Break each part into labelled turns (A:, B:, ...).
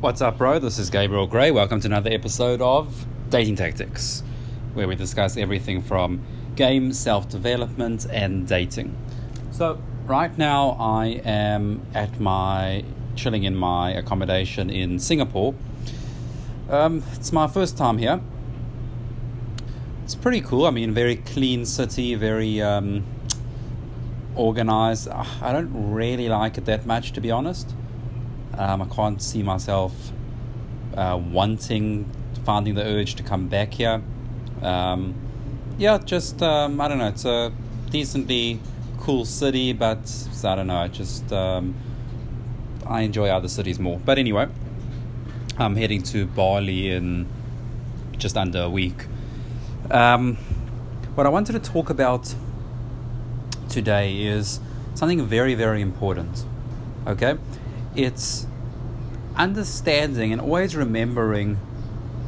A: What's up, bro? This is Gabriel Gray. Welcome to another episode of Dating Tactics, where we discuss everything from game, self development, and dating. So, right now, I am at my chilling in my accommodation in Singapore. Um, it's my first time here. It's pretty cool. I mean, very clean city, very um, organized. I don't really like it that much, to be honest. Um, I can't see myself uh, wanting, finding the urge to come back here. Um, yeah, just um, I don't know. It's a decently cool city, but I don't know. I just um, I enjoy other cities more. But anyway, I'm heading to Bali in just under a week. Um, what I wanted to talk about today is something very, very important. Okay, it's understanding and always remembering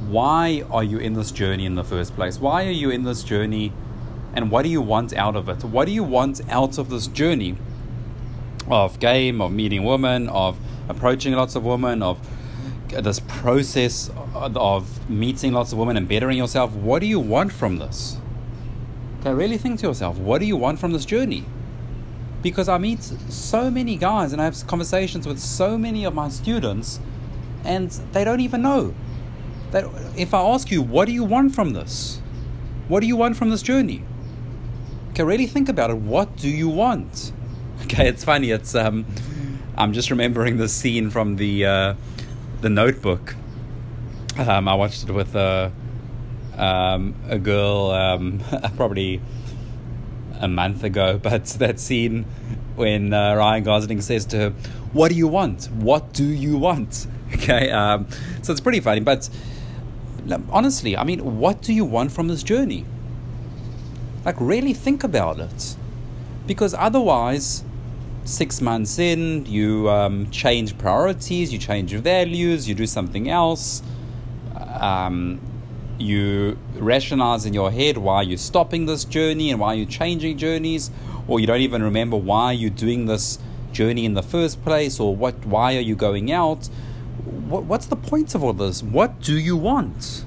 A: why are you in this journey in the first place? Why are you in this journey and what do you want out of it? What do you want out of this journey of game, of meeting women, of approaching lots of women, of this process of meeting lots of women and bettering yourself? What do you want from this? Okay, really think to yourself, what do you want from this journey? Because I meet so many guys and I have conversations with so many of my students and they don't even know. That if I ask you, what do you want from this? What do you want from this journey? Okay, really think about it. What do you want? Okay, it's funny. It's um, I'm just remembering the scene from the uh, the Notebook. Um, I watched it with a um, a girl, um, probably a month ago, but that scene when uh, Ryan Gosling says to her, "What do you want? What do you want?" Okay, um, so it's pretty funny. But honestly, I mean, what do you want from this journey? Like, really think about it, because otherwise, six months in, you um, change priorities, you change your values, you do something else. Um, you rationalize in your head why you're stopping this journey and why you're changing journeys, or you don't even remember why you're doing this journey in the first place, or what why are you going out? What, what's the point of all this? What do you want?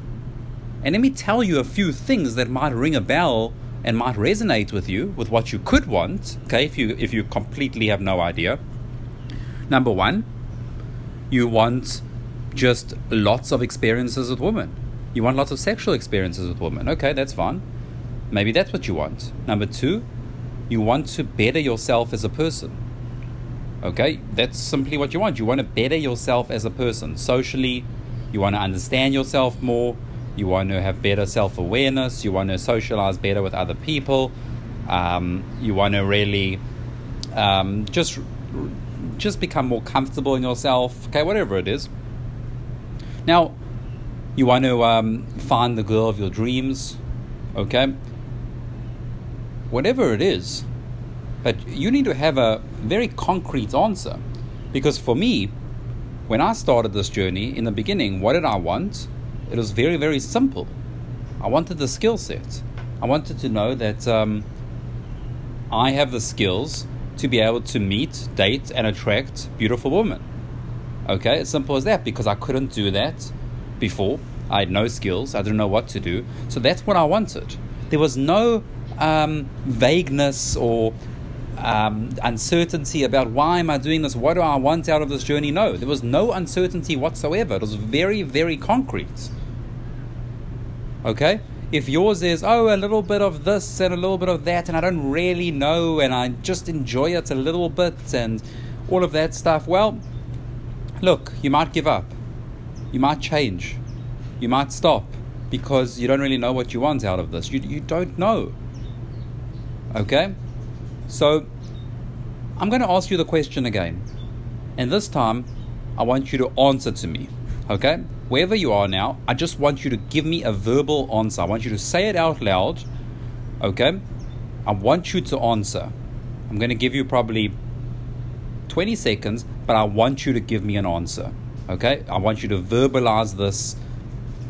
A: And let me tell you a few things that might ring a bell and might resonate with you with what you could want. Okay, if you if you completely have no idea. Number one, you want just lots of experiences with women you want lots of sexual experiences with women. Okay, that's fine. Maybe that's what you want. Number two, you want to better yourself as a person. Okay, that's simply what you want. You want to better yourself as a person. Socially, you want to understand yourself more. You want to have better self awareness. You want to socialize better with other people. Um, you want to really um, just just become more comfortable in yourself. Okay, whatever it is. Now, you want to um, find the girl of your dreams, okay? Whatever it is, but you need to have a very concrete answer. Because for me, when I started this journey in the beginning, what did I want? It was very, very simple. I wanted the skill set. I wanted to know that um, I have the skills to be able to meet, date, and attract beautiful women. Okay, as simple as that because I couldn't do that before. I had no skills. I didn't know what to do. So that's what I wanted. There was no um, vagueness or um, uncertainty about why am I doing this? What do I want out of this journey? No, there was no uncertainty whatsoever. It was very, very concrete. Okay? If yours is, oh, a little bit of this and a little bit of that, and I don't really know, and I just enjoy it a little bit, and all of that stuff, well, look, you might give up you might change. You might stop because you don't really know what you want out of this. You, you don't know. Okay? So, I'm going to ask you the question again. And this time, I want you to answer to me. Okay? Wherever you are now, I just want you to give me a verbal answer. I want you to say it out loud. Okay? I want you to answer. I'm going to give you probably 20 seconds, but I want you to give me an answer. Okay? I want you to verbalize this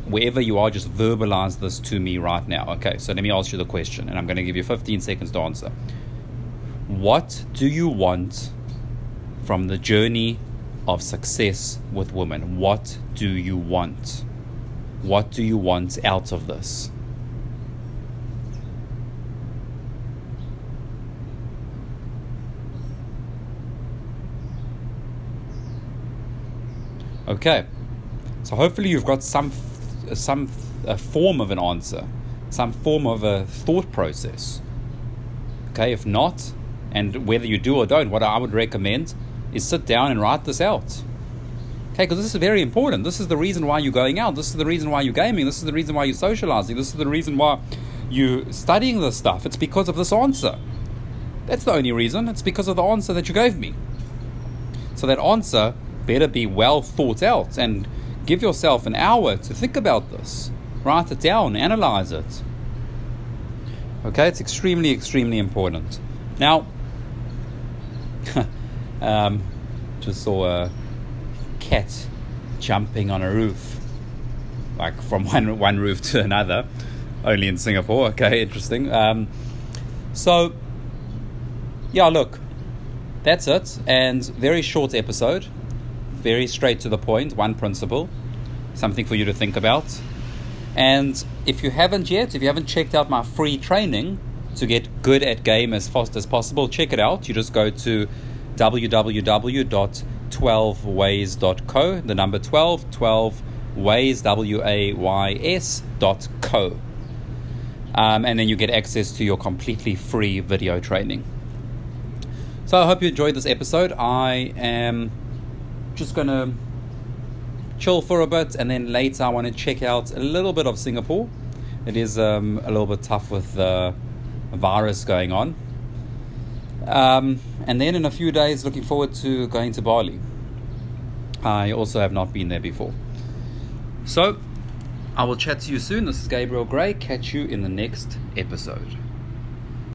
A: wherever you are, just verbalize this to me right now. Okay, so let me ask you the question, and I'm going to give you 15 seconds to answer. What do you want from the journey of success with women. What do you want? What do you want out of this? Okay, so hopefully you've got some some a form of an answer, some form of a thought process. Okay, if not, and whether you do or don't, what I would recommend is sit down and write this out. Okay, because this is very important. This is the reason why you're going out. This is the reason why you're gaming. This is the reason why you're socializing. This is the reason why you're studying this stuff. It's because of this answer. That's the only reason. It's because of the answer that you gave me. So that answer better be well thought out and give yourself an hour to think about this. Write it down, analyze it. Okay, it's extremely, extremely important. Now, um, just saw a cat jumping on a roof, like from one one roof to another, only in Singapore. Okay, interesting. Um, so, yeah, look, that's it, and very short episode very straight to the point, one principle, something for you to think about. And if you haven't yet, if you haven't checked out my free training to get good at game as fast as possible, check it out. You just go to www.12ways.co, the number 12, 12 ways, W A Y S dot co. Um, and then you get access to your completely free video training. So I hope you enjoyed this episode. I am just gonna chill for a bit, and then later I want to check out a little bit of Singapore. It is um, a little bit tough with the virus going on. Um, and then in a few days, looking forward to going to Bali. I also have not been there before. So, I will chat to you soon. This is Gabriel Gray. Catch you in the next episode.